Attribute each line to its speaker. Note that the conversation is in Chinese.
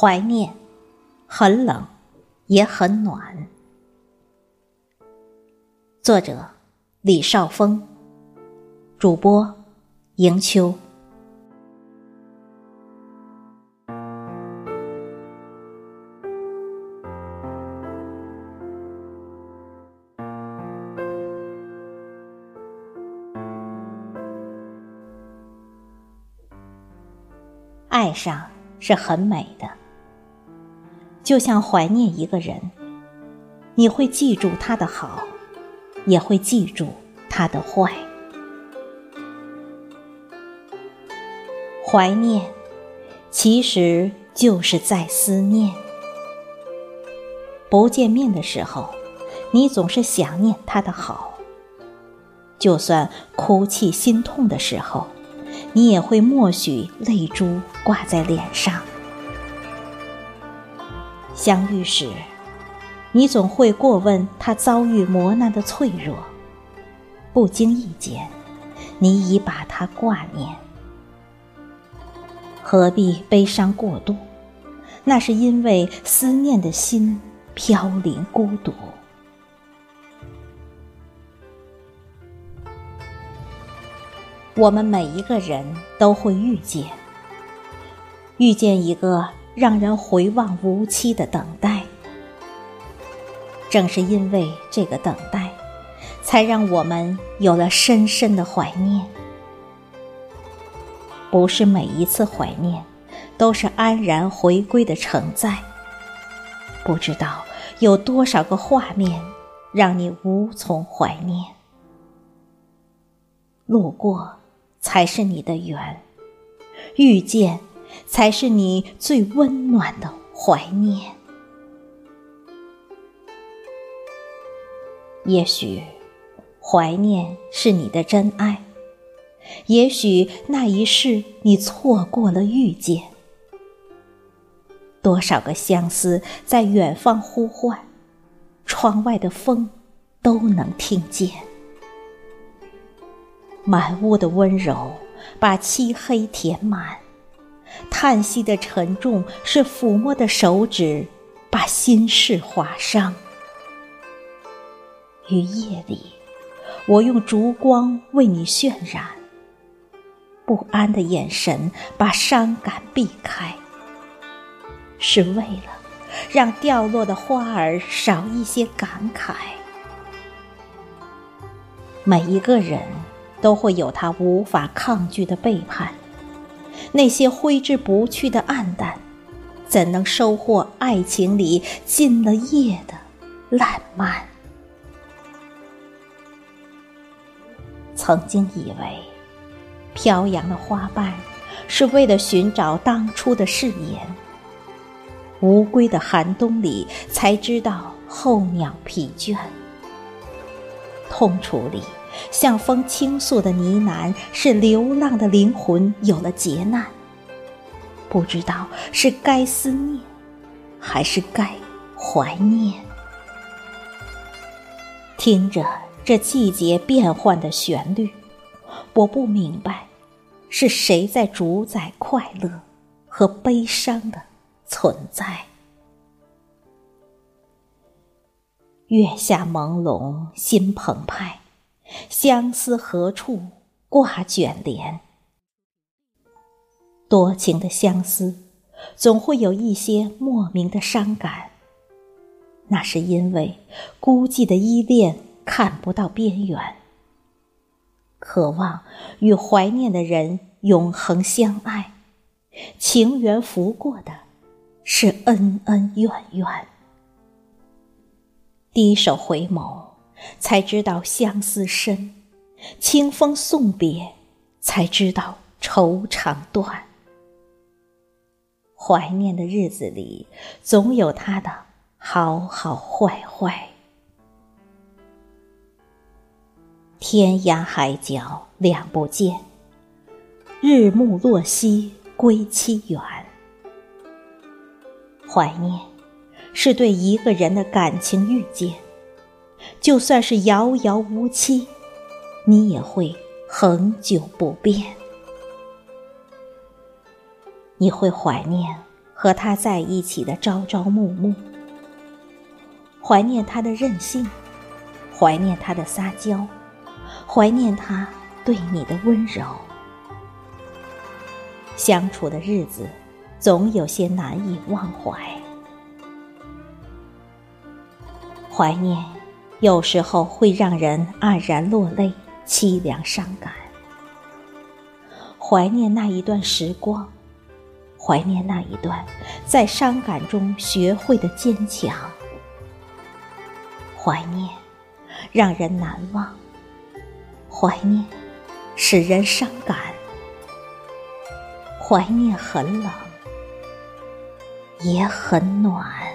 Speaker 1: 怀念，很冷，也很暖。作者：李少峰，主播：迎秋。爱上是很美的，就像怀念一个人，你会记住他的好，也会记住他的坏。怀念其实就是在思念。不见面的时候，你总是想念他的好；就算哭泣心痛的时候。你也会默许泪珠挂在脸上。相遇时，你总会过问他遭遇磨难的脆弱。不经意间，你已把他挂念。何必悲伤过度？那是因为思念的心飘零孤独。我们每一个人都会遇见，遇见一个让人回望无期的等待。正是因为这个等待，才让我们有了深深的怀念。不是每一次怀念，都是安然回归的承载。不知道有多少个画面，让你无从怀念。路过。才是你的缘，遇见才是你最温暖的怀念。也许怀念是你的真爱，也许那一世你错过了遇见。多少个相思在远方呼唤，窗外的风都能听见。满屋的温柔，把漆黑填满；叹息的沉重，是抚摸的手指，把心事划伤。于夜里，我用烛光为你渲染；不安的眼神，把伤感避开，是为了让掉落的花儿少一些感慨。每一个人。都会有他无法抗拒的背叛，那些挥之不去的黯淡，怎能收获爱情里尽了夜的烂漫？曾经以为，飘扬的花瓣是为了寻找当初的誓言，无归的寒冬里才知道候鸟疲倦，痛楚里。向风倾诉的呢喃，是流浪的灵魂有了劫难。不知道是该思念，还是该怀念。听着这季节变换的旋律，我不明白，是谁在主宰快乐和悲伤的存在。月下朦胧，心澎湃。相思何处挂卷帘？多情的相思，总会有一些莫名的伤感。那是因为孤寂的依恋看不到边缘，渴望与怀念的人永恒相爱，情缘拂过的是恩恩怨怨。低首回眸。才知道相思深，清风送别，才知道愁肠断。怀念的日子里，总有他的好好坏坏。天涯海角两不见，日暮落西归期远。怀念，是对一个人的感情遇见。就算是遥遥无期，你也会恒久不变。你会怀念和他在一起的朝朝暮暮，怀念他的任性，怀念他的撒娇，怀念他对你的温柔。相处的日子，总有些难以忘怀。怀念，有时候会让人黯然落泪，凄凉伤感。怀念那一段时光，怀念那一段在伤感中学会的坚强。怀念，让人难忘；怀念，使人伤感。怀念很冷，也很暖。